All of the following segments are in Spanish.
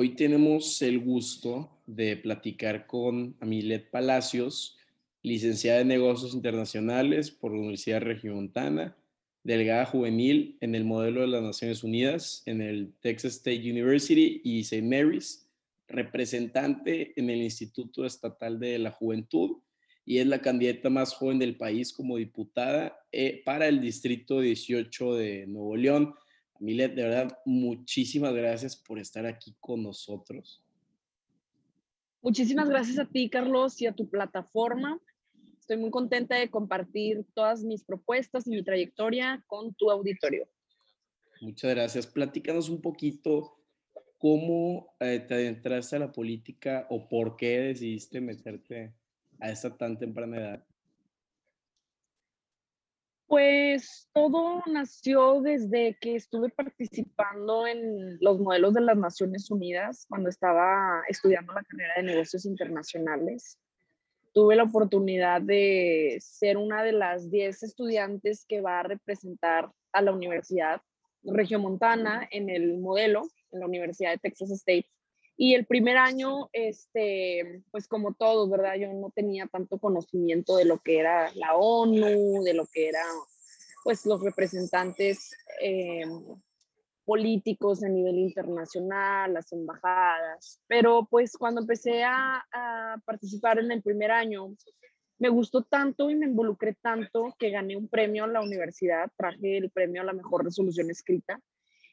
Hoy tenemos el gusto de platicar con Amilet Palacios, licenciada en Negocios Internacionales por la Universidad Regiomontana, delegada juvenil en el modelo de las Naciones Unidas en el Texas State University y St. Mary's, representante en el Instituto Estatal de la Juventud y es la candidata más joven del país como diputada eh, para el Distrito 18 de Nuevo León. Milet, de verdad, muchísimas gracias por estar aquí con nosotros. Muchísimas gracias a ti, Carlos, y a tu plataforma. Estoy muy contenta de compartir todas mis propuestas y mi trayectoria con tu auditorio. Muchas gracias. Platícanos un poquito cómo eh, te adentraste a la política o por qué decidiste meterte a esa tan temprana edad. Pues todo nació desde que estuve participando en los modelos de las Naciones Unidas cuando estaba estudiando la carrera de negocios internacionales. Tuve la oportunidad de ser una de las 10 estudiantes que va a representar a la Universidad Regiomontana en el modelo, en la Universidad de Texas State. Y el primer año, este, pues como todos, ¿verdad? Yo no tenía tanto conocimiento de lo que era la ONU, de lo que eran, pues, los representantes eh, políticos a nivel internacional, las embajadas. Pero pues cuando empecé a, a participar en el primer año, me gustó tanto y me involucré tanto que gané un premio en la universidad, traje el premio a la mejor resolución escrita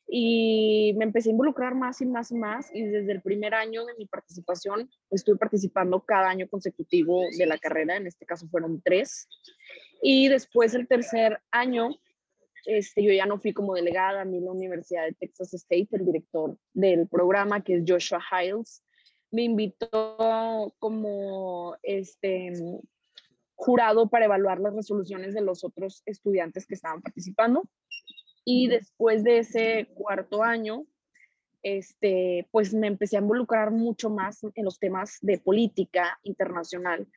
y me empecé a involucrar más y más y más y desde el primer año de mi participación estuve participando cada año consecutivo de la carrera, en este caso fueron tres. Y después el tercer año, este, yo ya no fui como delegada, a mí la Universidad de Texas State, el director del programa, que es Joshua Hiles, me invitó como este, jurado para evaluar las resoluciones de los otros estudiantes que estaban participando. Y después de ese cuarto año, este, pues me empecé a involucrar mucho más en los temas de política internacional.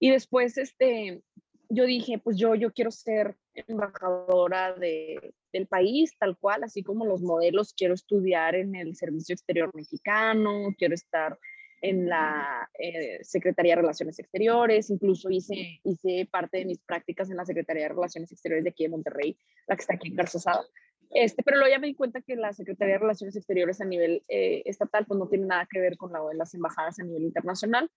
Y después, este, yo dije, pues yo, yo quiero ser embajadora de, del país, tal cual, así como los modelos, quiero estudiar en el Servicio Exterior Mexicano, quiero estar en la eh, Secretaría de Relaciones Exteriores, incluso hice, hice parte de mis prácticas en la Secretaría de Relaciones Exteriores de aquí de Monterrey, la que está aquí en Garzosada. Este, pero luego ya me di cuenta que la Secretaría de Relaciones Exteriores a nivel eh, estatal pues no tiene nada que ver con la de las embajadas a nivel internacional.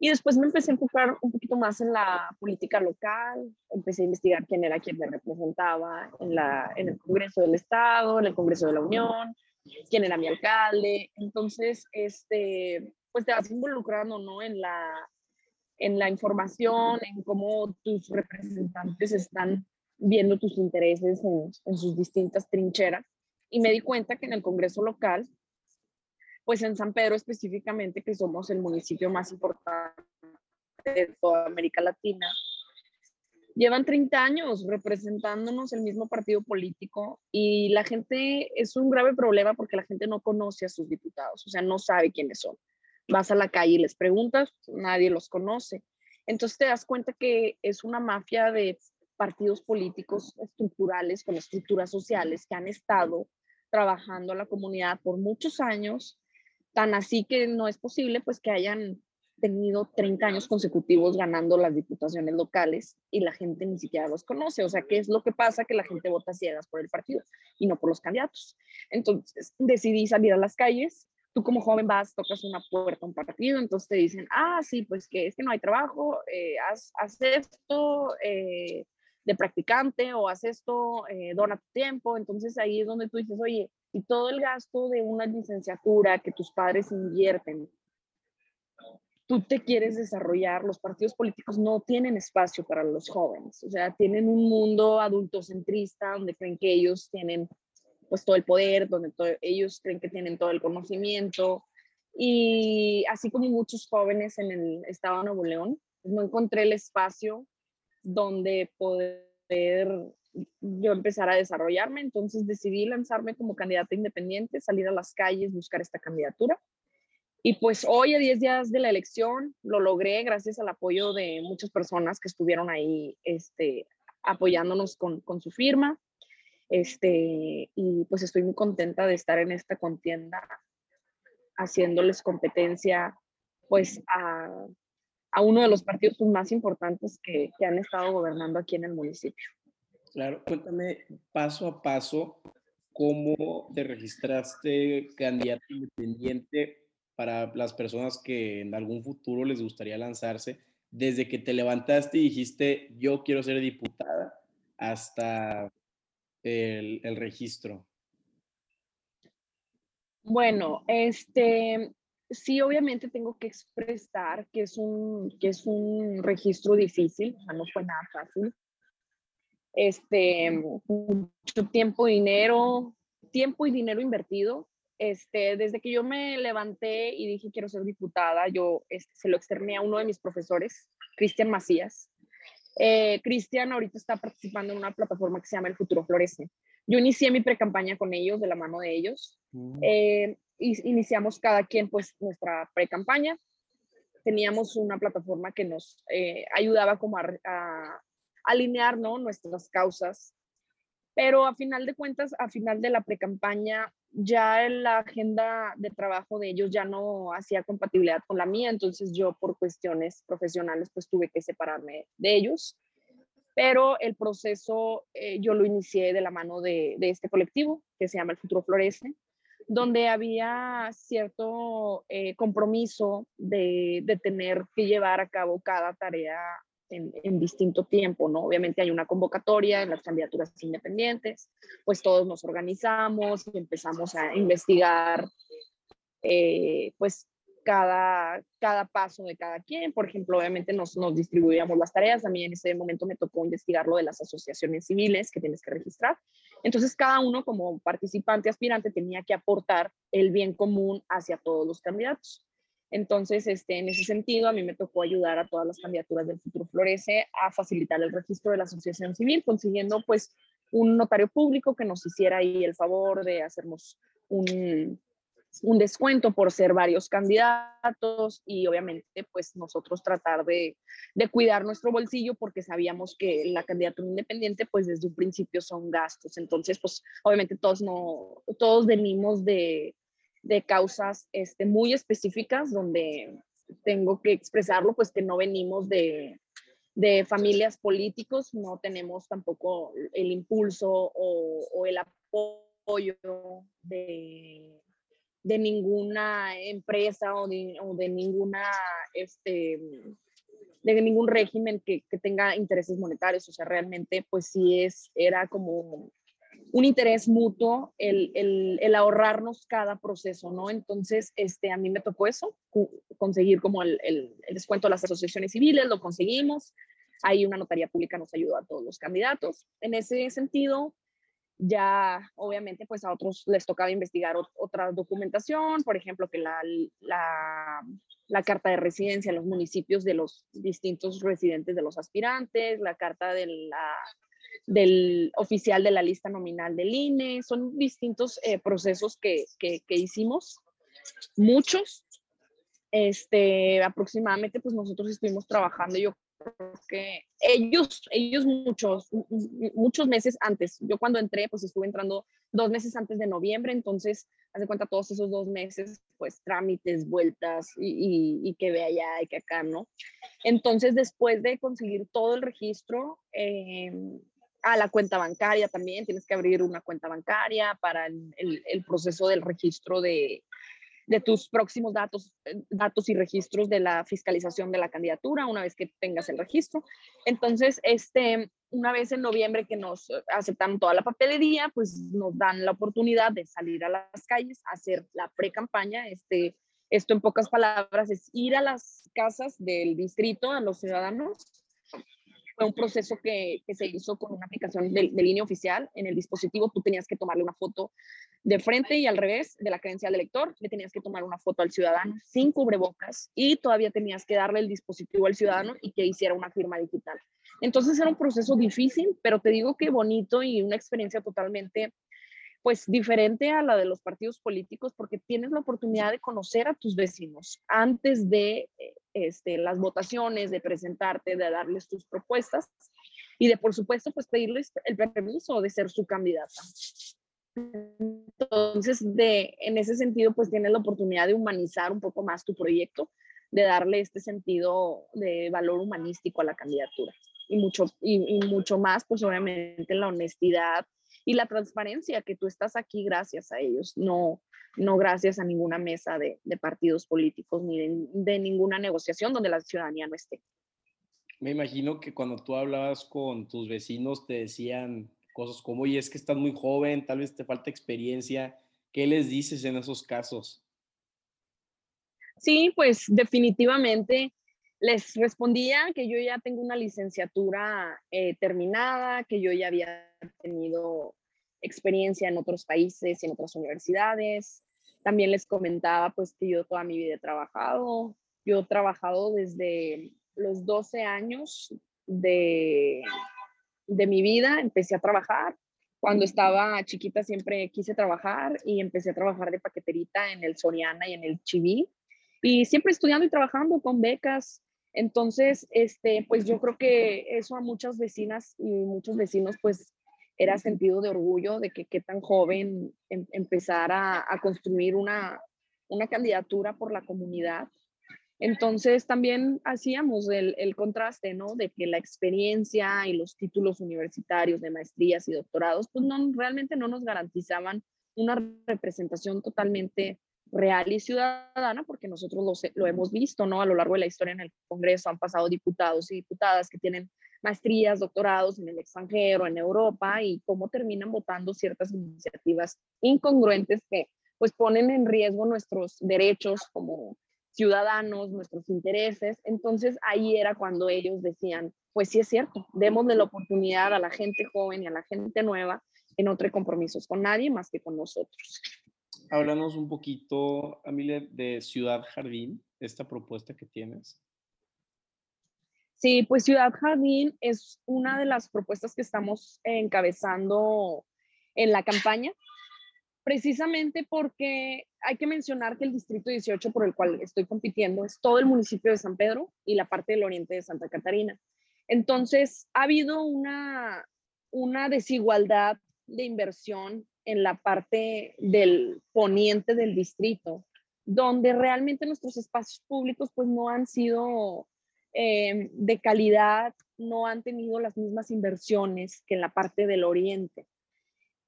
Y después me empecé a enfocar un poquito más en la política local, empecé a investigar quién era quien me representaba en, la, en el Congreso del Estado, en el Congreso de la Unión, quién era mi alcalde. Entonces, este, pues te vas involucrando, ¿no? En la, en la información, en cómo tus representantes están viendo tus intereses en, en, sus distintas trincheras. Y me di cuenta que en el Congreso local, pues en San Pedro específicamente, que somos el municipio más importante de toda América Latina, llevan 30 años representándonos el mismo partido político y la gente es un grave problema porque la gente no conoce a sus diputados, o sea, no sabe quiénes son vas a la calle y les preguntas, nadie los conoce. Entonces te das cuenta que es una mafia de partidos políticos estructurales con estructuras sociales que han estado trabajando a la comunidad por muchos años, tan así que no es posible pues que hayan tenido 30 años consecutivos ganando las diputaciones locales y la gente ni siquiera los conoce. O sea, ¿qué es lo que pasa? Que la gente vota ciegas por el partido y no por los candidatos. Entonces decidí salir a las calles tú como joven vas, tocas una puerta, un partido, entonces te dicen, ah, sí, pues que es que no hay trabajo, eh, haz, esto eh, de practicante o haz esto, eh, dona tu tiempo, entonces ahí es donde tú dices, oye, y todo el gasto de una licenciatura que tus padres invierten, tú te quieres desarrollar, los partidos políticos no tienen espacio para los jóvenes, o sea, tienen un mundo adultocentrista donde creen que ellos tienen pues todo el poder, donde ellos creen que tienen todo el conocimiento. Y así como muchos jóvenes en el estado de Nuevo León, no encontré el espacio donde poder yo empezar a desarrollarme, entonces decidí lanzarme como candidata independiente, salir a las calles, buscar esta candidatura. Y pues hoy, a 10 días de la elección, lo logré gracias al apoyo de muchas personas que estuvieron ahí este, apoyándonos con, con su firma. Este, y pues estoy muy contenta de estar en esta contienda haciéndoles competencia pues a, a uno de los partidos más importantes que, que, han estado gobernando aquí en el municipio. Claro, cuéntame paso a paso cómo te registraste candidato independiente para las personas que en algún futuro les gustaría lanzarse, desde que te levantaste y dijiste yo quiero ser diputada hasta el, el registro. Bueno, este, sí, obviamente tengo que expresar que es un, que es un registro difícil, no fue nada fácil. Este, mucho tiempo, dinero, tiempo y dinero invertido. Este, desde que yo me levanté y dije quiero ser diputada, yo este, se lo externé a uno de mis profesores, Cristian Macías. Eh, Cristian ahorita está participando en una plataforma que se llama El Futuro Florece. Yo inicié mi pre-campaña con ellos, de la mano de ellos. Mm. Eh, iniciamos cada quien pues nuestra pre-campaña. Teníamos una plataforma que nos eh, ayudaba como a, a, alinear ¿no? nuestras causas. Pero a final de cuentas, a final de la pre-campaña, ya la agenda de trabajo de ellos ya no hacía compatibilidad con la mía, entonces yo por cuestiones profesionales pues tuve que separarme de ellos. Pero el proceso eh, yo lo inicié de la mano de, este colectivo que se llama El Futuro Florece, donde había cierto eh, compromiso de, tener que llevar a cabo cada tarea en, en, distinto tiempo, ¿no? Obviamente hay una convocatoria en las candidaturas independientes, pues todos nos organizamos y empezamos a investigar, eh, pues cada, cada paso de cada quien. Por ejemplo, obviamente nos, nos distribuíamos las tareas. A mí en ese momento me tocó investigar lo de las asociaciones civiles que tienes que registrar. Entonces, cada uno como participante, aspirante, tenía que aportar el bien común hacia todos los candidatos. Entonces, este, en ese sentido, a mí me tocó ayudar a todas las candidaturas del Futuro Florece a facilitar el registro de la asociación civil, consiguiendo pues un notario público que nos hiciera ahí el favor de hacernos un, un descuento por ser varios candidatos y obviamente pues nosotros tratar de, de, cuidar nuestro bolsillo porque sabíamos que la candidatura independiente pues desde un principio son gastos. Entonces pues obviamente todos, no, todos venimos de, de causas este, muy específicas donde tengo que expresarlo pues que no venimos de, de familias políticos, no tenemos tampoco el impulso o, el apoyo de de ninguna empresa o de, o de ninguna, este, de ningún régimen que, que, tenga intereses monetarios. O sea, realmente, pues sí es, era como un interés mutuo el, el, el, ahorrarnos cada proceso, ¿no? Entonces, este, a mí me tocó eso, conseguir como el, el, descuento de las asociaciones civiles, lo conseguimos. Ahí una notaría pública nos ayudó a todos los candidatos. En ese sentido, ya obviamente pues a otros les tocaba investigar otra documentación, por ejemplo que la, la, la, carta de residencia en los municipios de los distintos residentes de los aspirantes, la carta de la, del oficial de la lista nominal del INE, son distintos eh, procesos que, que, hicimos, muchos, este, aproximadamente pues nosotros estuvimos trabajando yo que ellos, ellos muchos, muchos meses antes, yo cuando entré, pues estuve entrando dos meses antes de noviembre, entonces, haz cuenta todos esos dos meses, pues trámites, vueltas y, que ve allá y que acá, ¿no? Entonces, después de conseguir todo el registro, eh, a la cuenta bancaria también, tienes que abrir una cuenta bancaria para el, proceso del registro de, de tus próximos datos, eh, datos y registros de la fiscalización de la candidatura una vez que tengas el registro. Entonces, este, una vez en noviembre que nos aceptan toda la papelería, pues nos dan la oportunidad de salir a las calles, hacer la pre-campaña. Este, esto en pocas palabras es ir a las casas del distrito, a los ciudadanos, fue un proceso que, que, se hizo con una aplicación de, línea oficial. En el dispositivo tú tenías que tomarle una foto de frente y al revés de la credencial de lector, le tenías que tomar una foto al ciudadano sin cubrebocas y todavía tenías que darle el dispositivo al ciudadano y que hiciera una firma digital. Entonces era un proceso difícil, pero te digo que bonito y una experiencia totalmente pues diferente a la de los partidos políticos porque tienes la oportunidad de conocer a tus vecinos antes de eh, este, las votaciones, de presentarte, de darles tus propuestas y de por supuesto pues pedirles el permiso de ser su candidata. Entonces, de, en ese sentido, pues tienes la oportunidad de humanizar un poco más tu proyecto, de darle este sentido de valor humanístico a la candidatura. Y mucho, y, mucho más, pues obviamente la honestidad y la transparencia, que tú estás aquí gracias a ellos, no, no gracias a ninguna mesa de, partidos políticos ni de, ninguna negociación donde la ciudadanía no esté. Me imagino que cuando tú hablabas con tus vecinos te decían cosas como, oye, es que estás muy joven, tal vez te falta experiencia. ¿Qué les dices en esos casos? Sí, pues definitivamente les respondía que yo ya tengo una licenciatura eh, terminada, que yo ya había tenido experiencia en otros países y en otras universidades. También les comentaba pues que yo toda mi vida he trabajado. Yo he trabajado desde los 12 años de, de mi vida, empecé a trabajar. Cuando estaba chiquita siempre quise trabajar y empecé a trabajar de paqueterita en el Soriana y en el Chiví. Y siempre estudiando y trabajando con becas. Entonces, este, pues yo creo que eso a muchas vecinas y muchos vecinos, pues era sentido de orgullo de que qué tan joven em, empezara a construir una, una candidatura por la comunidad entonces también hacíamos el, contraste, ¿no? De que la experiencia y los títulos universitarios de maestrías y doctorados, pues no, realmente no nos garantizaban una representación totalmente real y ciudadana, porque nosotros lo, lo, hemos visto, ¿no? A lo largo de la historia en el Congreso han pasado diputados y diputadas que tienen maestrías, doctorados en el extranjero, en Europa, y cómo terminan votando ciertas iniciativas incongruentes que pues ponen en riesgo nuestros derechos como ciudadanos, nuestros intereses. Entonces ahí era cuando ellos decían, pues sí es cierto, démosle la oportunidad a la gente joven y a la gente nueva que no compromisos con nadie más que con nosotros. Háblanos un poquito, Amelia, de Ciudad Jardín, esta propuesta que tienes. Sí, pues Ciudad Jardín es una de las propuestas que estamos encabezando en la campaña precisamente porque hay que mencionar que el distrito 18 por el cual estoy compitiendo es todo el municipio de San Pedro y la parte del oriente de Santa Catarina. Entonces, ha habido una, una desigualdad de inversión en la parte del poniente del distrito, donde realmente nuestros espacios públicos pues no han sido eh, de calidad, no han tenido las mismas inversiones que en la parte del oriente.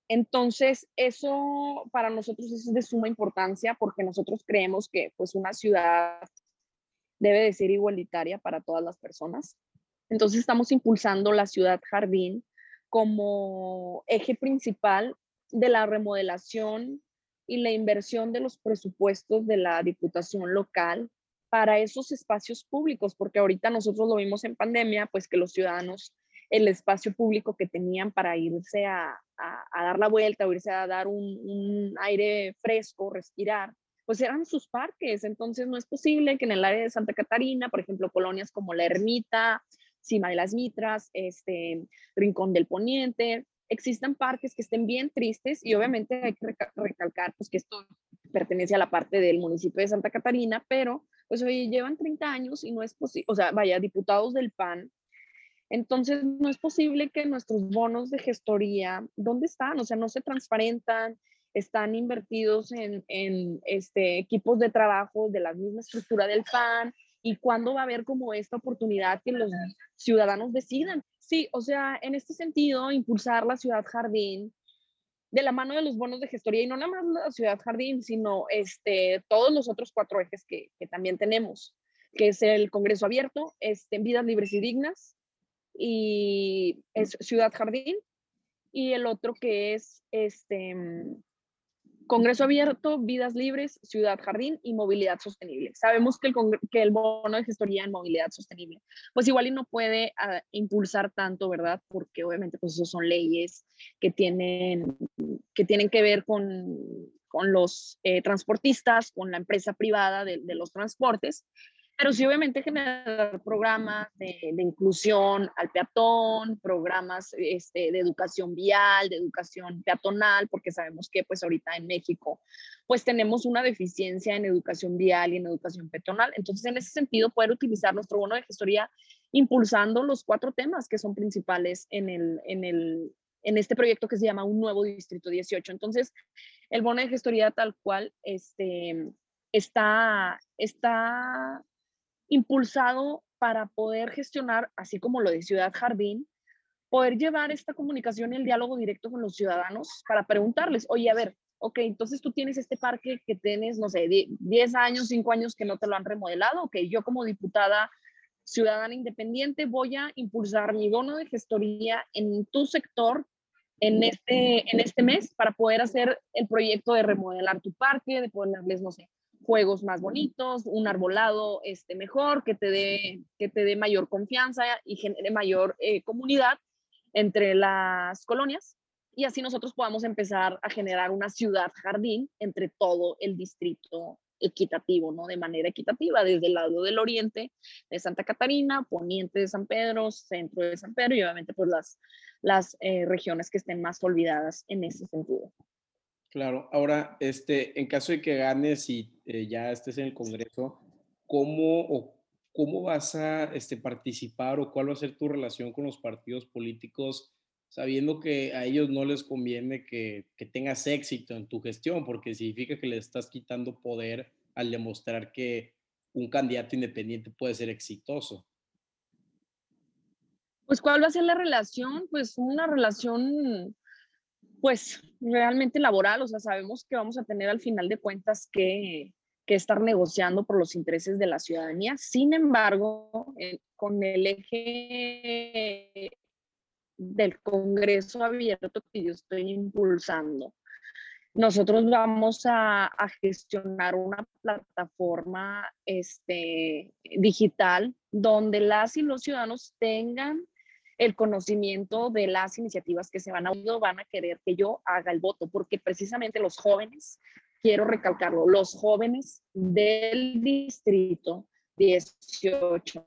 Entonces, eso para nosotros es de suma importancia porque nosotros creemos que pues una ciudad debe de ser igualitaria para todas las personas. Entonces, estamos impulsando la ciudad jardín como eje principal de la remodelación y la inversión de los presupuestos de la diputación local para esos espacios públicos, porque ahorita nosotros lo vimos en pandemia, pues que los ciudadanos el espacio público que tenían para irse a, dar la vuelta o irse a dar un, aire fresco, respirar, pues eran sus parques. Entonces no es posible que en el área de Santa Catarina, por ejemplo, colonias como La Ermita, Cima de las Mitras, este, Rincón del Poniente, existan parques que estén bien tristes y obviamente hay que recalcar pues que esto pertenece a la parte del municipio de Santa Catarina, pero pues hoy llevan 30 años y no es posible, o sea, vaya, diputados del PAN entonces, no es posible que nuestros bonos de gestoría, ¿dónde están? O sea, no se transparentan, están invertidos en, este, equipos de trabajo de la misma estructura del PAN. ¿Y cuándo va a haber como esta oportunidad que los ciudadanos decidan? Sí, o sea, en este sentido, impulsar la ciudad jardín de la mano de los bonos de gestoría y no nada más la ciudad jardín, sino este, todos los otros cuatro ejes que, que también tenemos, que es el Congreso Abierto, este, Vidas Libres y Dignas, y es Ciudad Jardín, y el otro que es este Congreso Abierto, Vidas Libres, Ciudad Jardín y Movilidad Sostenible. Sabemos que el, que el bono de gestoría en movilidad sostenible, pues igual no puede ah, impulsar tanto, ¿verdad? Porque obviamente pues eso son leyes que tienen que, tienen que ver con, con los eh, transportistas, con la empresa privada de los transportes, pero sí obviamente generar programas de, inclusión al peatón, programas este, de educación vial, de educación peatonal, porque sabemos que pues ahorita en México pues tenemos una deficiencia en educación vial y en educación peatonal. Entonces en ese sentido poder utilizar nuestro bono de gestoría impulsando los cuatro temas que son principales en el, en el, en este proyecto que se llama Un Nuevo Distrito 18. Entonces, el bono de gestoría tal cual este, está, está impulsado para poder gestionar, así como lo de Ciudad Jardín, poder llevar esta comunicación y el diálogo directo con los ciudadanos para preguntarles, oye, a ver, ok, entonces tú tienes este parque que tienes, no sé, 10 años, 5 años que no te lo han remodelado, ok, yo como diputada ciudadana independiente voy a impulsar mi bono de gestoría en tu sector en este, en este mes para poder hacer el proyecto de remodelar tu parque, de ponerles, no sé, juegos más bonitos, un arbolado este, mejor, que te dé, que te dé mayor confianza y genere mayor eh, comunidad entre las colonias y así nosotros podamos empezar a generar una ciudad jardín entre todo el distrito equitativo, ¿no? De manera equitativa, desde el lado del oriente de Santa Catarina, poniente de San Pedro, centro de San Pedro y obviamente pues las, las eh, regiones que estén más olvidadas en ese sentido. Claro, ahora, este, en caso de que ganes y eh, ya estés en el Congreso, ¿cómo o cómo vas a este, participar o cuál va a ser tu relación con los partidos políticos, sabiendo que a ellos no les conviene que, que tengas éxito en tu gestión, porque significa que le estás quitando poder al demostrar que un candidato independiente puede ser exitoso? Pues, ¿cuál va a ser la relación? Pues una relación pues realmente laboral, o sea, sabemos que vamos a tener al final de cuentas que, que estar negociando por los intereses de la ciudadanía. Sin embargo, con el eje del Congreso abierto que yo estoy impulsando, nosotros vamos a, a gestionar una plataforma este, digital donde las y los ciudadanos tengan el conocimiento de las iniciativas que se van a van a querer que yo haga el voto, porque precisamente los jóvenes, quiero recalcarlo, los jóvenes del distrito 18,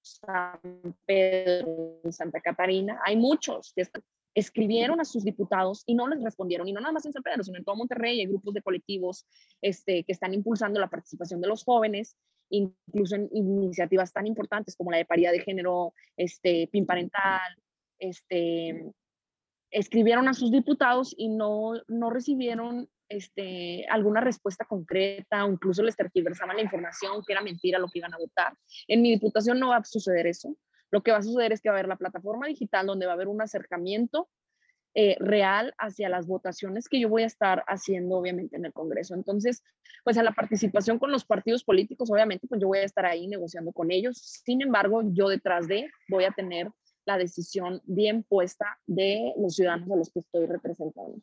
San Pedro, Santa Catarina, hay muchos que escribieron a sus diputados y no les respondieron, y no nada más en San Pedro, sino en todo Monterrey, hay grupos de colectivos este, que están impulsando la participación de los jóvenes incluso en iniciativas tan importantes como la de paridad de género, este, PIN parental, este, escribieron a sus diputados y no, no recibieron este, alguna respuesta concreta, o incluso les tergiversaban la información, que era mentira lo que iban a votar. En mi diputación no va a suceder eso. Lo que va a suceder es que va a haber la plataforma digital donde va a haber un acercamiento eh, real hacia las votaciones que yo voy a estar haciendo, obviamente, en el Congreso. Entonces, pues a la participación con los partidos políticos, obviamente, pues yo voy a estar ahí negociando con ellos. Sin embargo, yo detrás de voy a tener la decisión bien puesta de los ciudadanos a los que estoy representando.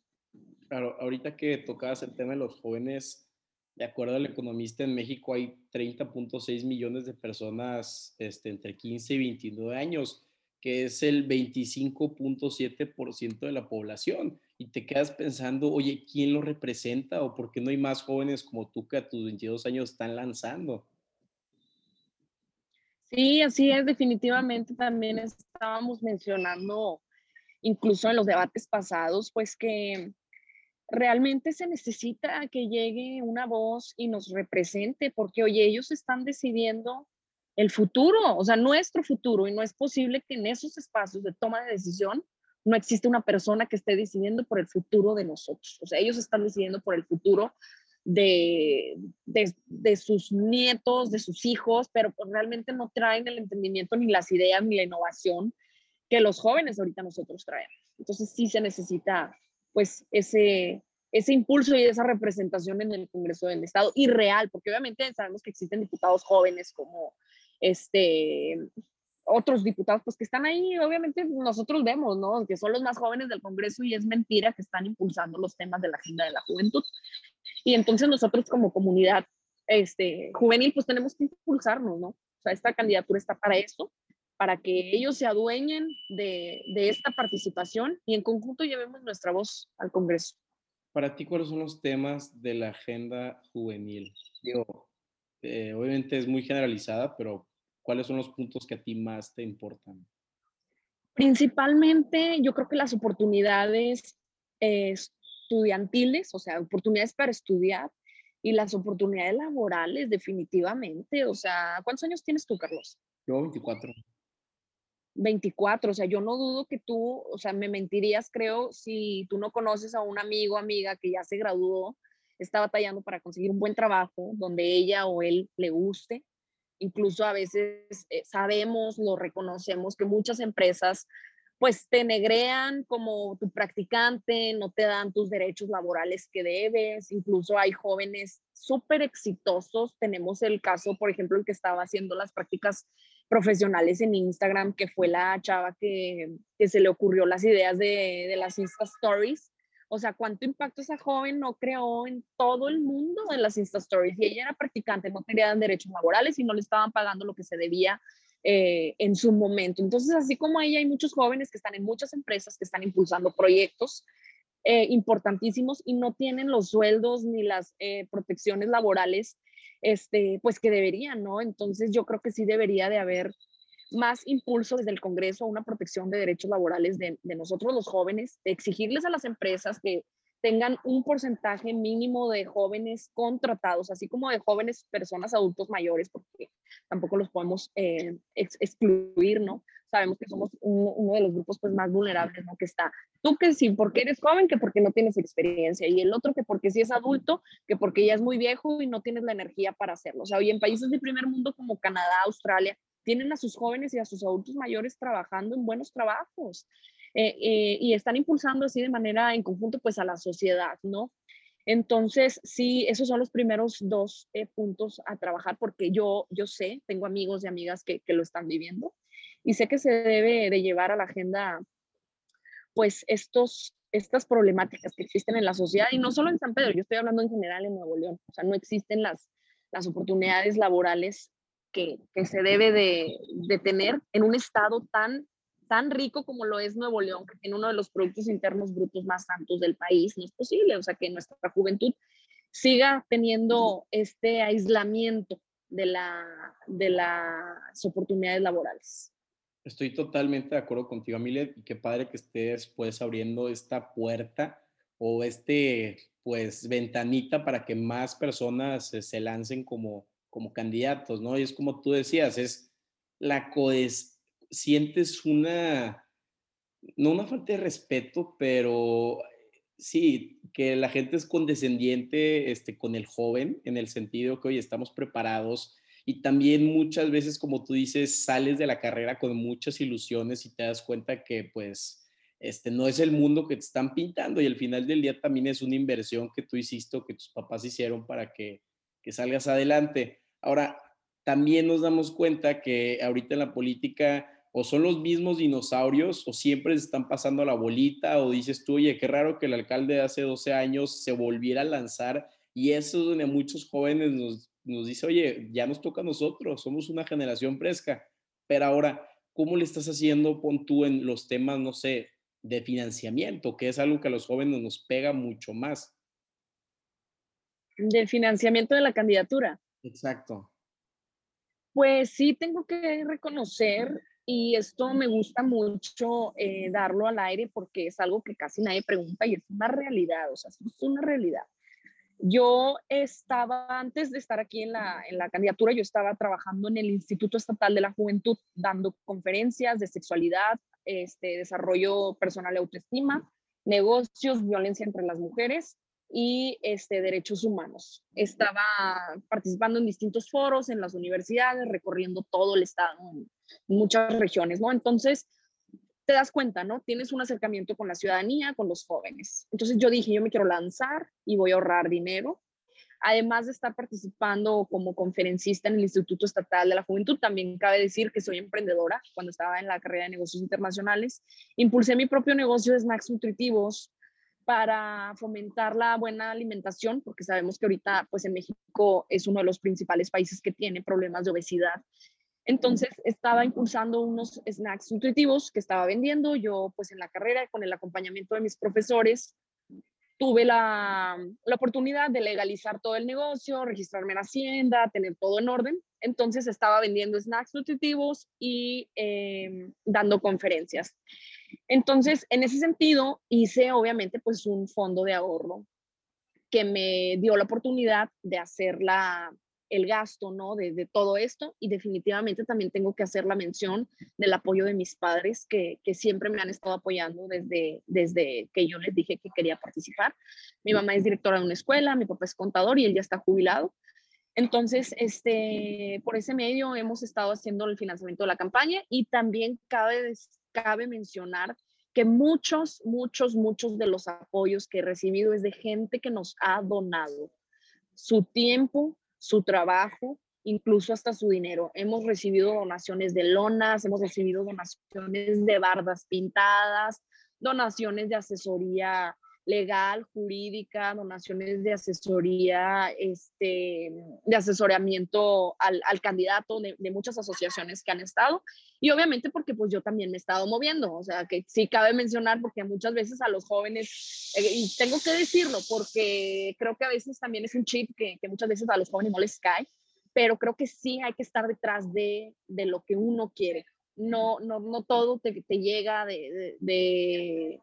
Claro, ahorita que tocabas el tema de los jóvenes, de acuerdo al economista, en México hay 30.6 millones de personas este, entre 15 y 29 años que es el 25.7% de la población. Y te quedas pensando, oye, ¿quién lo representa? ¿O por qué no hay más jóvenes como tú que a tus 22 años están lanzando? Sí, así es, definitivamente también estábamos mencionando, incluso en los debates pasados, pues que realmente se necesita que llegue una voz y nos represente, porque oye, ellos están decidiendo el futuro, o sea, nuestro futuro, y no es posible que en esos espacios de toma de decisión no existe una persona que esté decidiendo por el futuro de nosotros. O sea, ellos están decidiendo por el futuro de, de, sus nietos, de sus hijos, pero pues realmente no traen el entendimiento ni las ideas ni la innovación que los jóvenes ahorita nosotros traemos. Entonces sí se necesita pues ese, ese impulso y esa representación en el Congreso del Estado y real, porque obviamente sabemos que existen diputados jóvenes como este, otros diputados pues que están ahí, obviamente nosotros vemos, ¿no? Que son los más jóvenes del Congreso y es mentira que están impulsando los temas de la agenda de la juventud. Y entonces nosotros como comunidad este, juvenil pues tenemos que impulsarnos, ¿no? O sea, esta candidatura está para eso, para que ellos se adueñen de, de esta participación y en conjunto llevemos nuestra voz al Congreso. Para ti, ¿cuáles son los temas de la agenda juvenil? Digo, eh, obviamente es muy generalizada, pero ¿cuáles son los puntos que a ti más te importan? Principalmente yo creo que las oportunidades estudiantiles, o sea, oportunidades para estudiar y las oportunidades laborales definitivamente. O sea, ¿cuántos años tienes tú, Carlos? Yo 24. 24, o sea, yo no dudo que tú, o sea, me mentirías, creo, si tú no conoces a un amigo, amiga que ya se graduó, está batallando para conseguir un buen trabajo donde ella o él le guste. Incluso a veces eh, sabemos, lo reconocemos, que muchas empresas pues te negrean como tu practicante, no te dan tus derechos laborales que debes, incluso hay jóvenes súper exitosos, tenemos el caso, por ejemplo, el que estaba haciendo las prácticas profesionales en Instagram, que fue la chava que, que se le ocurrió las ideas de, de las Insta Stories, o sea, cuánto impacto esa joven no creó en todo el mundo en las Insta Stories. Y ella era practicante, no tenía derechos laborales y no le estaban pagando lo que se debía eh, en su momento. Entonces, así como ella, hay muchos jóvenes que están en muchas empresas que están impulsando proyectos eh, importantísimos y no tienen los sueldos ni las eh, protecciones laborales, este, pues que deberían, ¿no? Entonces, yo creo que sí debería de haber más impulso desde el Congreso a una protección de derechos laborales de, de nosotros los jóvenes, de exigirles a las empresas que tengan un porcentaje mínimo de jóvenes contratados, así como de jóvenes personas adultos mayores, porque tampoco los podemos eh, excluir, ¿no? Sabemos que somos uno, de los grupos pues, más vulnerables, ¿no? Que está, tú que sí, porque eres joven, que porque no tienes experiencia, y el otro que porque sí es adulto, que porque ya es muy viejo y no tienes la energía para hacerlo. O sea, hoy en países de primer mundo como Canadá, Australia, tienen a sus jóvenes y a sus adultos mayores trabajando en buenos trabajos. Eh, eh, y están impulsando así de manera en conjunto pues a la sociedad, ¿no? Entonces, sí, esos son los primeros dos eh, puntos a trabajar porque yo, yo sé, tengo amigos y amigas que, que, lo están viviendo y sé que se debe de llevar a la agenda pues estos, estas problemáticas que existen en la sociedad y no solo en San Pedro, yo estoy hablando en general en Nuevo León, o sea, no existen las, las oportunidades laborales que, se debe de, tener en un estado tan tan rico como lo es Nuevo León, que tiene uno de los productos internos brutos más altos del país, no es posible, o sea, que nuestra juventud siga teniendo este aislamiento de, la, de las oportunidades laborales. Estoy totalmente de acuerdo contigo, Amilet, y qué padre que estés pues abriendo esta puerta o este pues ventanita para que más personas se lancen como, como candidatos, ¿no? Y es como tú decías, es la coes sientes una, no una falta de respeto, pero sí, que la gente es condescendiente este, con el joven, en el sentido que hoy estamos preparados y también muchas veces, como tú dices, sales de la carrera con muchas ilusiones y te das cuenta que pues este no es el mundo que te están pintando y al final del día también es una inversión que tú hiciste o que tus papás hicieron para que, que salgas adelante. Ahora, también nos damos cuenta que ahorita en la política o son los mismos dinosaurios o siempre se están pasando la bolita o dices tú, oye, qué raro que el alcalde de hace 12 años se volviera a lanzar y eso es donde muchos jóvenes nos, nos dice, oye, ya nos toca a nosotros, somos una generación fresca, pero ahora, ¿cómo le estás haciendo, pon tú en los temas, no sé, de financiamiento, que es algo que a los jóvenes nos pega mucho más? Del financiamiento de la candidatura. Exacto. Pues sí, tengo que reconocer y esto me gusta mucho eh, darlo al aire porque es algo que casi nadie pregunta y es una realidad, o sea, es una realidad. Yo estaba, antes de estar aquí en la, en la candidatura, yo estaba trabajando en el Instituto Estatal de la Juventud, dando conferencias de sexualidad, este, desarrollo personal y autoestima, negocios, violencia entre las mujeres y este, derechos humanos. Estaba participando en distintos foros, en las universidades, recorriendo todo el estado, en muchas regiones, ¿no? Entonces, te das cuenta, ¿no? Tienes un acercamiento con la ciudadanía, con los jóvenes. Entonces yo dije, yo me quiero lanzar y voy a ahorrar dinero. Además de estar participando como conferencista en el Instituto Estatal de la Juventud, también cabe decir que soy emprendedora. Cuando estaba en la carrera de negocios internacionales, impulsé mi propio negocio de snacks nutritivos para fomentar la buena alimentación, porque sabemos que ahorita, pues en México es uno de los principales países que tiene problemas de obesidad. Entonces estaba impulsando unos snacks nutritivos que estaba vendiendo. Yo, pues en la carrera, con el acompañamiento de mis profesores, tuve la, la oportunidad de legalizar todo el negocio, registrarme en Hacienda, tener todo en orden. Entonces estaba vendiendo snacks nutritivos y eh, dando conferencias. Entonces, en ese sentido, hice obviamente pues un fondo de ahorro que me dio la oportunidad de hacer la, el gasto, ¿no? De, todo esto y definitivamente también tengo que hacer la mención del apoyo de mis padres que, siempre me han estado apoyando desde, desde que yo les dije que quería participar. Mi mamá es directora de una escuela, mi papá es contador y él ya está jubilado. Entonces, este, por ese medio hemos estado haciendo el financiamiento de la campaña y también cabe, cabe mencionar que muchos, muchos, muchos de los apoyos que he recibido es de gente que nos ha donado su tiempo, su trabajo, incluso hasta su dinero. Hemos recibido donaciones de lonas, hemos recibido donaciones de bardas pintadas, donaciones de asesoría legal, jurídica, donaciones de asesoría, este, de asesoramiento al, candidato de, muchas asociaciones que han estado. Y obviamente porque pues yo también me he estado moviendo, o sea, que sí cabe mencionar porque muchas veces a los jóvenes, eh, y tengo que decirlo porque creo que a veces también es un chip que, muchas veces a los jóvenes no les cae, pero creo que sí hay que estar detrás de, lo que uno quiere. No, no, no todo te, llega de de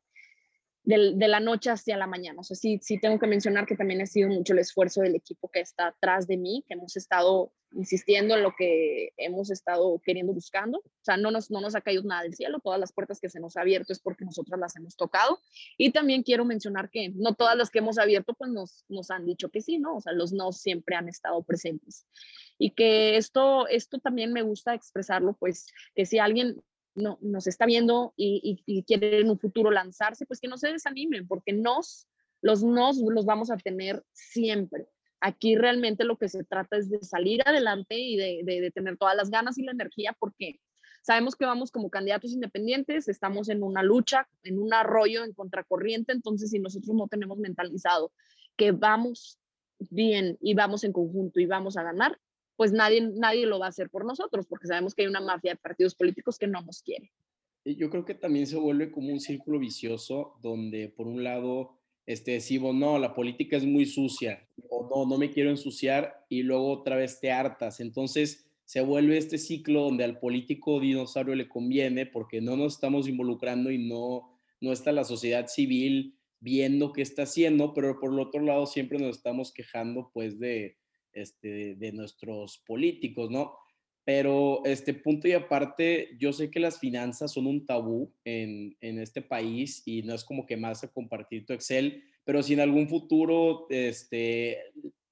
la noche hacia la mañana. O sea, sí, sí tengo que mencionar que también ha sido mucho el esfuerzo del equipo que está atrás de mí, que hemos estado insistiendo en lo que hemos estado queriendo buscando. O sea, no nos, no nos ha caído nada del cielo, todas las puertas que se nos ha abierto es porque nosotras las hemos tocado. Y también quiero mencionar que no todas las que hemos abierto pues nos, nos han dicho que sí, ¿no? O sea, los no siempre han estado presentes. Y que esto, esto también me gusta expresarlo, pues que si alguien no, nos está viendo y, quiere en un futuro lanzarse, pues que no se desanimen, porque nos, los nos los vamos a tener siempre. Aquí realmente lo que se trata es de salir adelante y de, de, tener todas las ganas y la energía, porque sabemos que vamos como candidatos independientes, estamos en una lucha, en un arroyo, en contracorriente, entonces si nosotros no tenemos mentalizado que vamos bien y vamos en conjunto y vamos a ganar, pues nadie, nadie lo va a hacer por nosotros, porque sabemos que hay una mafia de partidos políticos que no nos quiere. Yo creo que también se vuelve como un círculo vicioso donde por un lado este, decimos, no, la política es muy sucia, o no, no me quiero ensuciar, y luego otra vez te hartas. Entonces se vuelve este ciclo donde al político dinosaurio le conviene porque no nos estamos involucrando y no, no está la sociedad civil viendo qué está haciendo, pero por el otro lado siempre nos estamos quejando pues de, este, de nuestros políticos, ¿no? Pero este punto y aparte, yo sé que las finanzas son un tabú en, en este país y no es como que más a compartir tu Excel, pero si en algún futuro este,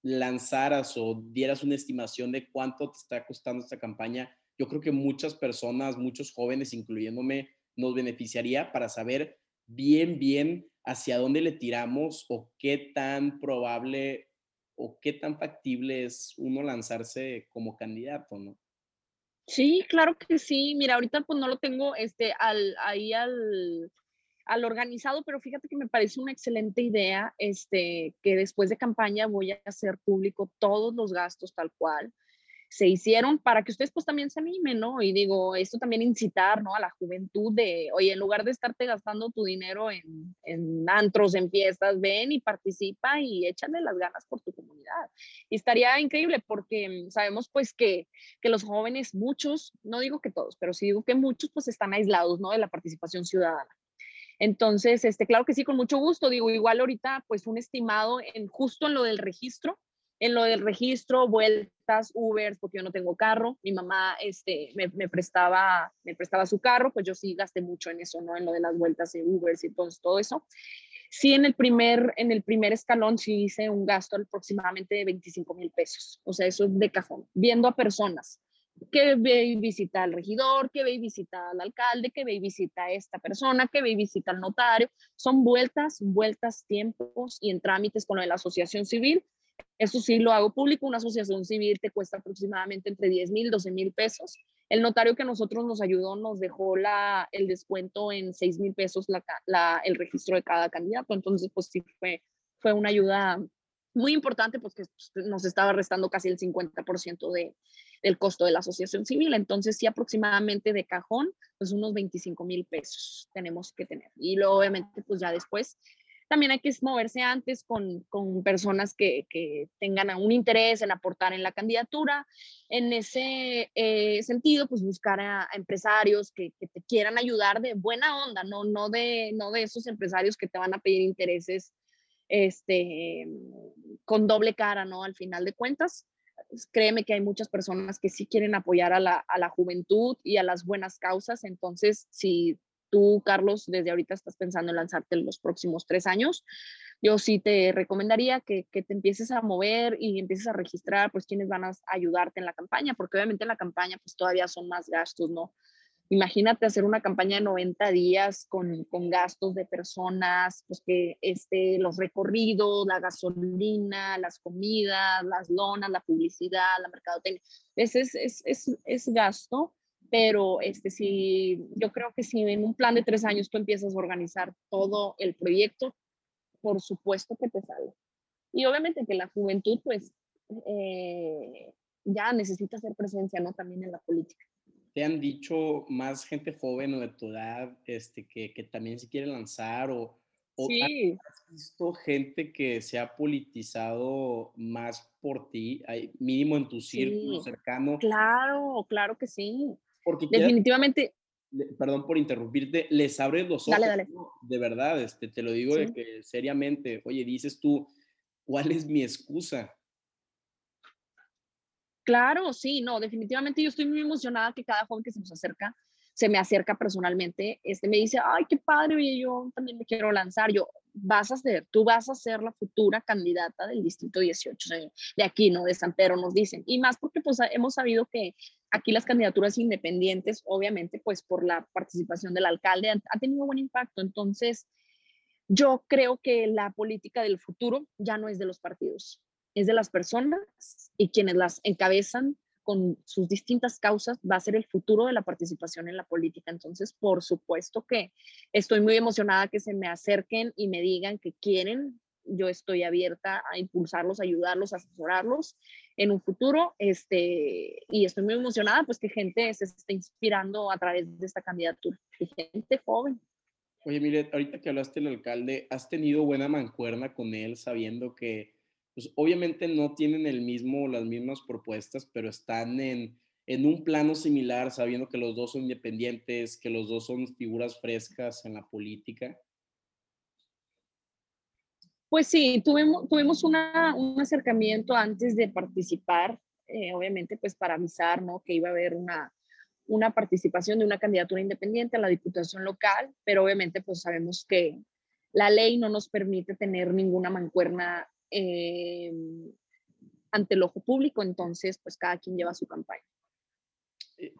lanzaras o dieras una estimación de cuánto te está costando esta campaña, yo creo que muchas personas, muchos jóvenes, incluyéndome, nos beneficiaría para saber bien, bien hacia dónde le tiramos o qué tan probable o qué tan factible es uno lanzarse como candidato, ¿no? Sí, claro que sí. Mira, ahorita pues no lo tengo este, al, ahí al, al organizado, pero fíjate que me parece una excelente idea este, que después de campaña voy a hacer público todos los gastos tal cual se hicieron para que ustedes pues también se animen, ¿no? Y digo, esto también incitar, ¿no? A la juventud de, oye, en lugar de estarte gastando tu dinero en, en antros, en fiestas, ven y participa y échale las ganas por tu comunidad. Y estaría increíble porque sabemos pues que, que los jóvenes, muchos, no digo que todos, pero sí digo que muchos pues están aislados, ¿no? De la participación ciudadana. Entonces, este, claro que sí, con mucho gusto. Digo, igual ahorita, pues un estimado en justo en lo del registro, en lo del registro, vueltas, Ubers, porque yo no tengo carro. Mi mamá este, me, me, prestaba, me prestaba su carro, pues yo sí gasté mucho en eso, ¿no? En lo de las vueltas de Ubers y todo, todo eso. Sí, en el, primer, en el primer escalón sí hice un gasto aproximadamente de 25 mil pesos. O sea, eso es de cajón. Viendo a personas que ve y visita al regidor, que ve y visita al alcalde, que ve y visita a esta persona, que ve y visita al notario. Son vueltas, vueltas, tiempos y en trámites con lo de la asociación civil eso sí lo hago público, una asociación civil te cuesta aproximadamente entre 10 mil, 12 mil pesos. El notario que nosotros nos ayudó nos dejó la, el descuento en 6 mil pesos la, el registro de cada candidato. Entonces, pues sí, fue, fue una ayuda muy importante porque pues, nos estaba restando casi el 50% de, del costo de la asociación civil. Entonces, sí, aproximadamente de cajón, pues unos 25 mil pesos tenemos que tener. Y luego, obviamente, pues ya después también hay que moverse antes con, con personas que, que, tengan un interés en aportar en la candidatura. En ese eh, sentido, pues buscar a, empresarios que, que, te quieran ayudar de buena onda, no, no, de, no de esos empresarios que te van a pedir intereses este, con doble cara, ¿no? Al final de cuentas. créeme que hay muchas personas que sí quieren apoyar a la, a la juventud y a las buenas causas. Entonces, si tú, Carlos, desde ahorita estás pensando en lanzarte en los próximos tres años, yo sí te recomendaría que, que, te empieces a mover y empieces a registrar, pues, quienes van a ayudarte en la campaña, porque obviamente en la campaña, pues, todavía son más gastos, ¿no? Imagínate hacer una campaña de 90 días con, con gastos de personas, pues que este, los recorridos, la gasolina, las comidas, las lonas, la publicidad, la mercadotecnia. Ese es, es, es, es gasto pero este, si, yo creo que si en un plan de tres años tú empiezas a organizar todo el proyecto, por supuesto que te sale. Y obviamente que la juventud, pues, eh, ya necesita hacer presencia, ¿no? También en la política. ¿Te han dicho más gente joven o de tu edad este, que, que también se quiere lanzar o, o sí. has visto gente que se ha politizado más por ti, mínimo en tu círculo Sí, cercano? claro, claro que sí. Porque Definitivamente, perdón por interrumpirte, les abres los dale, ojos, dale. ¿no? De verdad, este, te lo digo de que seriamente, oye, dices tú, ¿cuál es mi excusa? Claro, sí, no, definitivamente yo estoy muy emocionada que cada joven que se nos acerca, se me acerca personalmente, este me dice, ay, qué padre, oye, yo también me quiero lanzar. Yo, vas a ser, tú vas a ser la futura candidata del distrito 18 de, aquí, ¿no? De San Pedro, nos dicen. Y más porque pues hemos sabido que aquí las candidaturas independientes, obviamente, pues por la participación del alcalde, ha tenido buen impacto. Entonces, yo creo que la política del futuro ya no es de los partidos, es de las personas y quienes las encabezan con sus distintas causas va a ser el futuro de la participación en la política. Entonces, por supuesto que estoy muy emocionada que se me acerquen y me digan que quieren. Yo estoy abierta a impulsarlos, ayudarlos, asesorarlos en un futuro. Este, y estoy muy emocionada pues que gente se esté inspirando a través de esta candidatura. Y gente joven. Oye, mire, ahorita que hablaste del alcalde, ¿has tenido buena mancuerna con él sabiendo que, pues obviamente no tienen el mismo, las mismas propuestas, pero están en, en un plano similar, sabiendo que los dos son independientes, que los dos son figuras frescas en la política? Pues sí, tuvimos, tuvimos un acercamiento antes de participar, eh, obviamente pues para avisar, ¿no? Que iba a haber una, una participación de una candidatura independiente a la diputación local, pero obviamente pues sabemos que la ley no nos permite tener ninguna mancuerna eh, ante el ojo público, entonces pues cada quien lleva su campaña. Eh,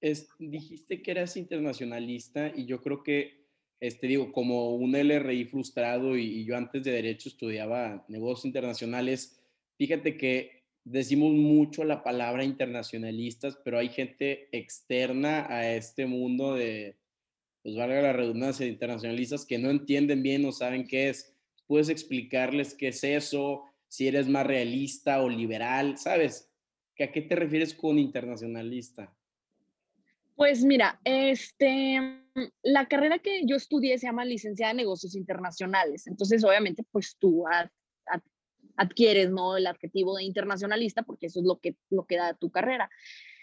Es, dijiste que eras internacionalista y yo creo que, este, digo, como un LRI frustrado y, y yo antes de Derecho estudiaba negocios internacionales, fíjate que decimos mucho la palabra internacionalistas, pero hay gente externa a este mundo de, pues valga la redundancia, de internacionalistas que no entienden bien o saben qué es. Puedes explicarles qué es eso, si eres más realista o liberal, ¿sabes? ¿Que ¿A qué te refieres con internacionalista? Pues mira, este, la carrera que yo estudié se llama licenciada en negocios internacionales. Entonces, obviamente, pues tú ad, ad, adquieres, ¿no? El adjetivo de internacionalista porque eso es lo que, lo que da tu carrera.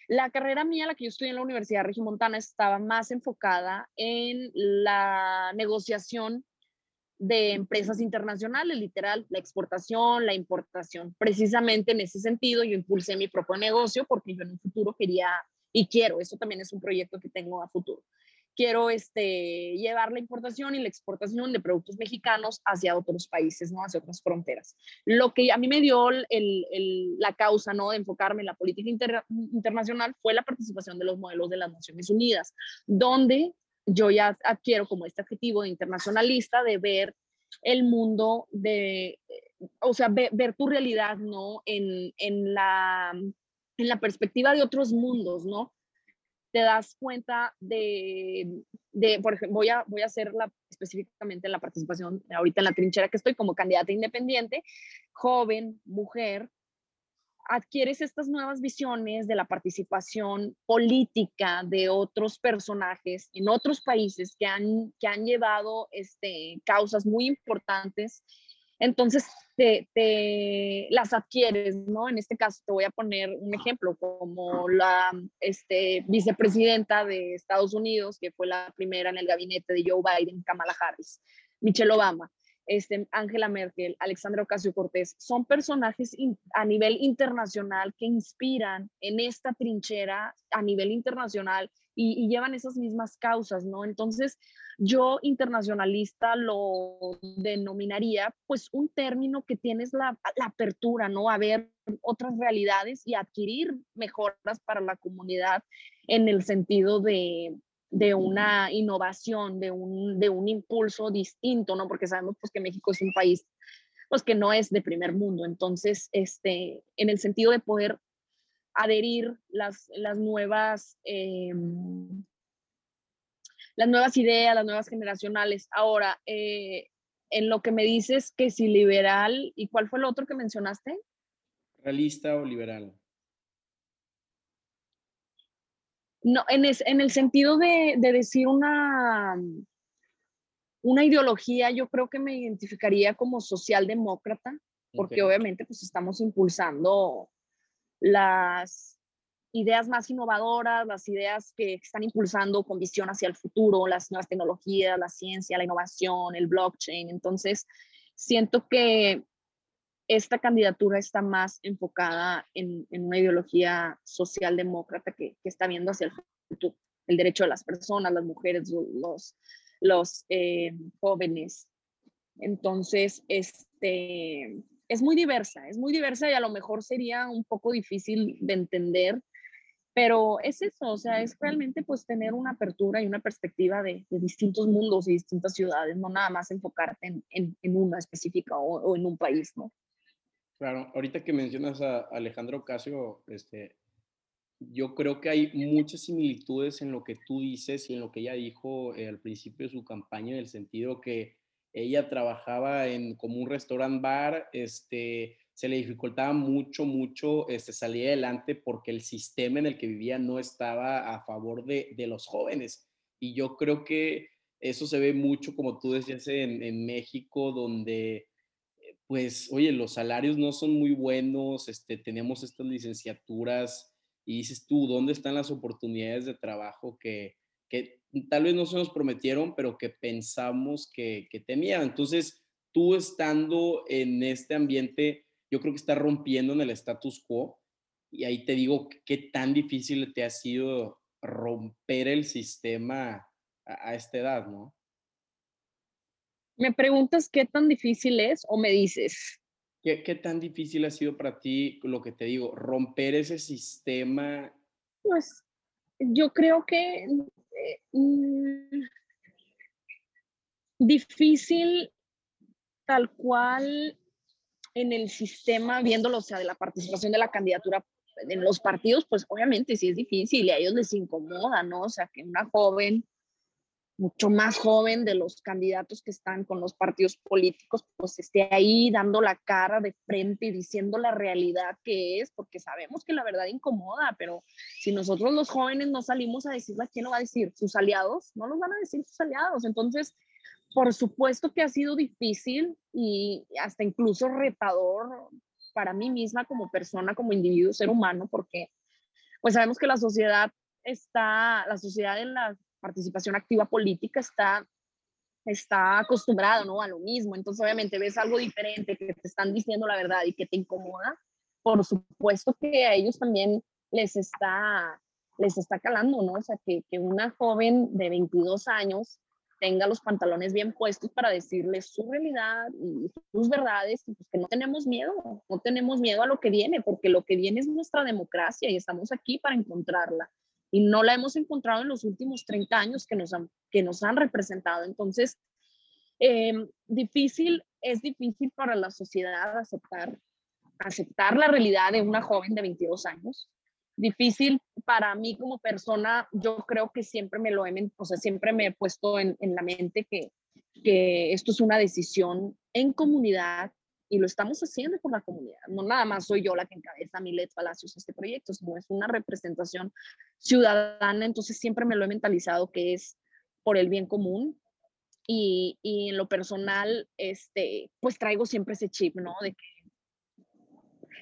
La carrera mía, la que yo estudié en la Universidad Regimontana, estaba más enfocada en la negociación de empresas internacionales, literal, la exportación, la importación. Precisamente en ese sentido, yo impulsé mi propio negocio porque yo en un futuro quería y quiero, eso también es un proyecto que tengo a futuro. Quiero este, llevar la importación y la exportación de productos mexicanos hacia otros países, ¿no? hacia otras fronteras. Lo que a mí me dio el, el, la causa ¿no? de enfocarme en la política inter, internacional fue la participación de los modelos de las Naciones Unidas, donde yo ya adquiero como este adjetivo de internacionalista de ver el mundo de, o sea, ver, tu realidad, ¿no? En, en la en la perspectiva de otros mundos, ¿no? Te das cuenta de, de por ejemplo, voy a, voy a hacer la, específicamente la participación ahorita en la trinchera que estoy como candidata independiente, joven, mujer, adquieres estas nuevas visiones de la participación política de otros personajes en otros países que han, que han llevado este, causas muy importantes entonces te, te, las adquieres, ¿no? En este caso te voy a poner un ejemplo, como la este, vicepresidenta de Estados Unidos, que fue la primera en el gabinete de Joe Biden, Kamala Harris, Michelle Obama. Este, Angela Merkel, Alexandra Ocasio Cortés, son personajes a nivel internacional que inspiran en esta trinchera a nivel internacional y, llevan esas mismas causas, ¿no? Entonces, yo internacionalista lo denominaría pues un término que tienes la, la apertura, ¿no? A ver otras realidades y adquirir mejoras para la comunidad en el sentido de, de una innovación, de un, de un impulso distinto, ¿no? Porque sabemos pues que México es un país pues que no es de primer mundo. Entonces, este, en el sentido de poder adherir las, las nuevas, em, las nuevas ideas, las nuevas generacionales. Ahora, eh, en lo que me dices que si liberal, ¿y cuál fue el otro que mencionaste? Realista o liberal. No, en, en el sentido de, decir una, una ideología, yo creo que me identificaría como socialdemócrata, porque obviamente pues estamos impulsando las ideas más innovadoras, las ideas que están impulsando con visión hacia el futuro, las nuevas tecnologías, la ciencia, la innovación, el blockchain. Entonces, siento que esta candidatura está más enfocada en, una ideología socialdemócrata que, que está viendo hacia el futuro, el derecho de las personas, las mujeres, los, los eh, jóvenes. Entonces, este, es muy diversa, es muy diversa y a lo mejor sería un poco difícil de entender, pero es eso, o sea, es realmente pues tener una apertura y una perspectiva de, distintos mundos y distintas ciudades, no nada más enfocarte en, en, una específica o, o, en un país, ¿no? Claro, ahorita que mencionas a Alejandro Casio, este, yo creo que hay muchas similitudes en lo que tú dices y en lo que ella dijo eh, al principio de su campaña, en el sentido que ella trabajaba en como un restaurant bar, este, se le dificultaba mucho, mucho este, salir adelante porque el sistema en el que vivía no estaba a favor de, de los jóvenes. Y yo creo que eso se ve mucho, como tú decías, en, en México, donde pues, oye, los salarios no son muy buenos, este, tenemos estas licenciaturas y dices tú, ¿dónde están las oportunidades de trabajo que, que tal vez no se nos prometieron, pero que pensamos que, que tenían? Entonces, tú estando en este ambiente, yo creo que está rompiendo en el status quo y ahí te digo qué tan difícil te ha sido romper el sistema a, a esta edad, ¿no? ¿Me preguntas qué tan difícil es o me dices? ¿Qué, ¿Qué, tan difícil ha sido para ti lo que te digo, romper ese sistema? Pues yo creo que eh, mm, difícil tal cual en el sistema, viéndolo, o sea, de la participación de la candidatura en los partidos, pues obviamente sí es difícil y a ellos les incomoda, ¿no? O sea, que una joven mucho más joven de los candidatos que están con los partidos políticos, pues esté ahí dando la cara de frente y diciendo la realidad que es, porque sabemos que la verdad incomoda, pero si nosotros los jóvenes no salimos a decirla, ¿quién lo va a decir? ¿Sus aliados? No los van a decir sus aliados. Entonces, por supuesto que ha sido difícil y hasta incluso retador para mí misma como persona, como individuo, ser humano, porque pues sabemos que la sociedad está, la sociedad en la participación activa política está, está acostumbrado ¿no? a lo mismo. Entonces, obviamente, ves algo diferente, que te están diciendo la verdad y que te incomoda. Por supuesto que a ellos también les está, les está calando, ¿no? O sea, que, que una joven de 22 años tenga los pantalones bien puestos para decirles su realidad y sus verdades, y pues que no tenemos miedo, no tenemos miedo a lo que viene, porque lo que viene es nuestra democracia y estamos aquí para encontrarla y no la hemos encontrado en los últimos 30 años que nos han, que nos han representado. Entonces, em, difícil, es difícil para la sociedad aceptar, aceptar la realidad de una joven de 22 años. Difícil para mí como persona, yo creo que siempre me lo he, o sea, siempre me he puesto en, en la mente que, que esto es una decisión en comunidad, y lo estamos haciendo por la comunidad. No nada más soy yo la que encabeza Milet Palacios este proyecto, sino es una representación ciudadana, entonces siempre me lo he mentalizado que es por el bien común y, y en lo personal, este, pues traigo siempre ese chip, ¿no? De que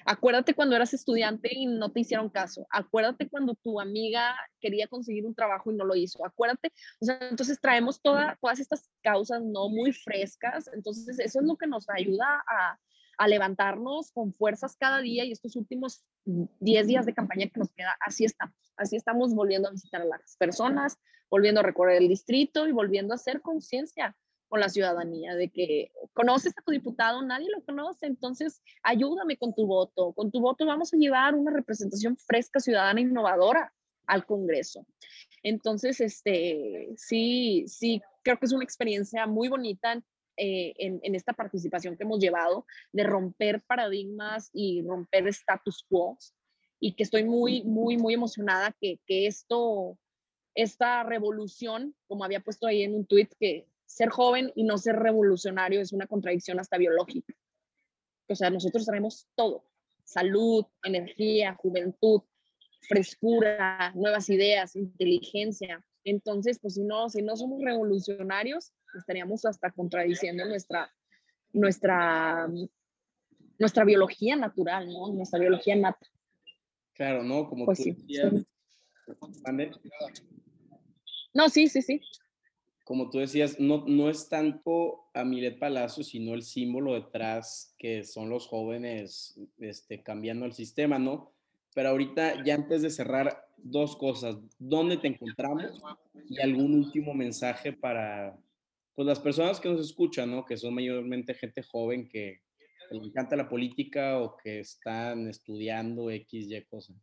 Acuérdate cuando eras estudiante y no te hicieron caso. Acuérdate cuando tu amiga quería conseguir un trabajo y no lo hizo. Acuérdate. O sea, entonces traemos toda, todas estas causas no muy frescas. Entonces, eso es lo que nos ayuda a, a levantarnos con fuerzas cada día y estos últimos 10 días de campaña que nos queda, así estamos. Así estamos volviendo a visitar a las personas, volviendo a recorrer el distrito y volviendo a hacer conciencia con la ciudadanía, de que conoces a tu diputado, nadie lo conoce, entonces ayúdame con tu voto. Con tu voto vamos a llevar una representación fresca, ciudadana, innovadora al Congreso. Entonces, este, sí, sí, creo que es una experiencia muy bonita eh, en, en, esta participación que hemos llevado de romper paradigmas y romper status quo y que estoy muy, muy, muy emocionada que, que esto, esta revolución, como había puesto ahí en un tweet, que ser joven y no ser revolucionario es una contradicción hasta biológica. O sea, nosotros tenemos todo, salud, energía, juventud, frescura, nuevas ideas, inteligencia. Entonces, pues si no, si no somos revolucionarios, estaríamos hasta contradiciendo nuestra, nuestra, nuestra biología natural, ¿no? Nuestra biología nata. Claro, ¿no? Como pues tú sí, decías. No, sí, sí, sí como tú decías, no, no es tanto a Milet Palacio, sino el símbolo detrás que son los jóvenes este, cambiando el sistema, ¿no? Pero ahorita, ya antes de cerrar, dos cosas. ¿Dónde te encontramos? Y algún último mensaje para pues, las personas que nos escuchan, ¿no? Que son mayormente gente joven que, le encanta la política o que están estudiando X, Y cosas.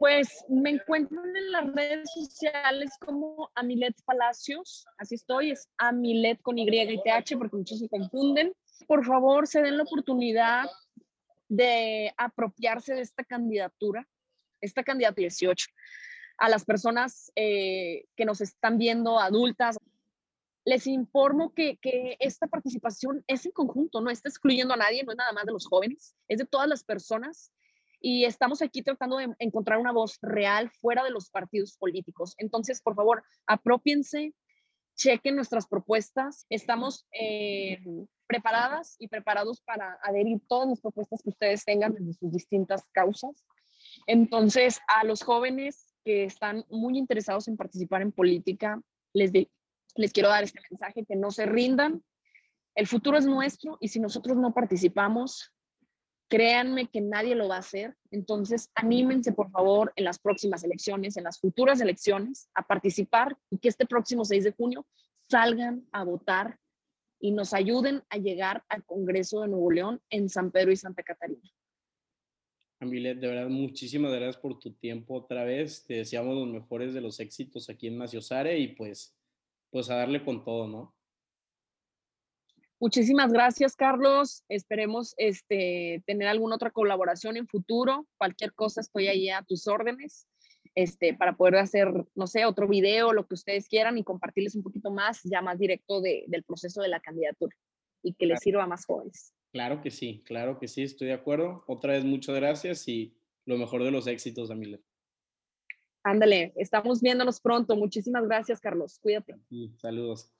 Pues me encuentro en las redes sociales como Amilet Palacios, así estoy, es Amilet con Y y TH porque muchos se confunden. Por favor, se den la oportunidad de apropiarse de esta candidatura, esta candidatura 18, a las personas eh, que nos están viendo, adultas. Les informo que, que esta participación es en conjunto, no está excluyendo a nadie, no es nada más de los jóvenes, es de todas las personas y estamos aquí tratando de encontrar una voz real fuera de los partidos políticos. Entonces, por favor, apropiense, chequen nuestras propuestas. Estamos eh, preparadas y preparados para adherir todas las propuestas que ustedes tengan desde sus distintas causas. Entonces, a los jóvenes que están muy interesados en participar en política, les, les quiero dar este mensaje, que no se rindan. El futuro es nuestro y si nosotros no participamos, Créanme que nadie lo va a hacer. Entonces, anímense, por favor, en las próximas elecciones, en las futuras elecciones, a participar y que este próximo 6 de junio salgan a votar y nos ayuden a llegar al Congreso de Nuevo León en San Pedro y Santa Catarina. Amilet, de verdad, muchísimas gracias por tu tiempo otra vez. Te deseamos los mejores de los éxitos aquí en Maciosare y pues, pues a darle con todo, ¿no? Muchísimas gracias, Carlos. Esperemos este, tener alguna otra colaboración en futuro. Cualquier cosa estoy ahí a tus órdenes este, para poder hacer, no sé, otro video, lo que ustedes quieran y compartirles un poquito más, ya más directo de, del proceso de la candidatura y que les sirva a más jóvenes. Claro que sí, claro que sí, estoy de acuerdo. Otra vez, muchas gracias y lo mejor de los éxitos, Amile. Ándale, estamos viéndonos pronto. Muchísimas gracias, Carlos. Cuídate. saludos.